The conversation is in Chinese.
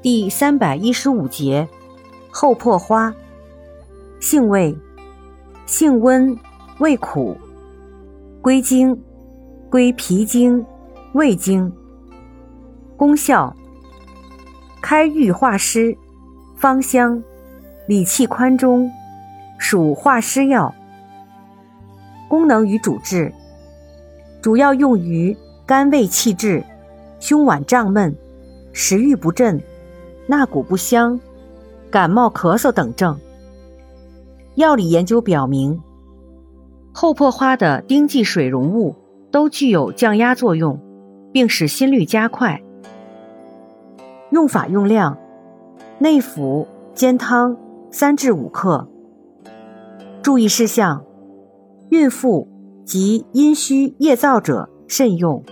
第三百一十五节，厚破花，性味，性温，味苦，归经，归脾经、胃经。功效，开郁化湿，芳香，理气宽中，属化湿药。功能与主治，主要用于肝胃气滞、胸脘胀闷、食欲不振、纳谷不香、感冒咳嗽等症。药理研究表明，厚朴花的丁剂水溶物都具有降压作用，并使心率加快。用法用量：内服煎汤三至五克。注意事项。孕妇及阴虚夜燥者慎用。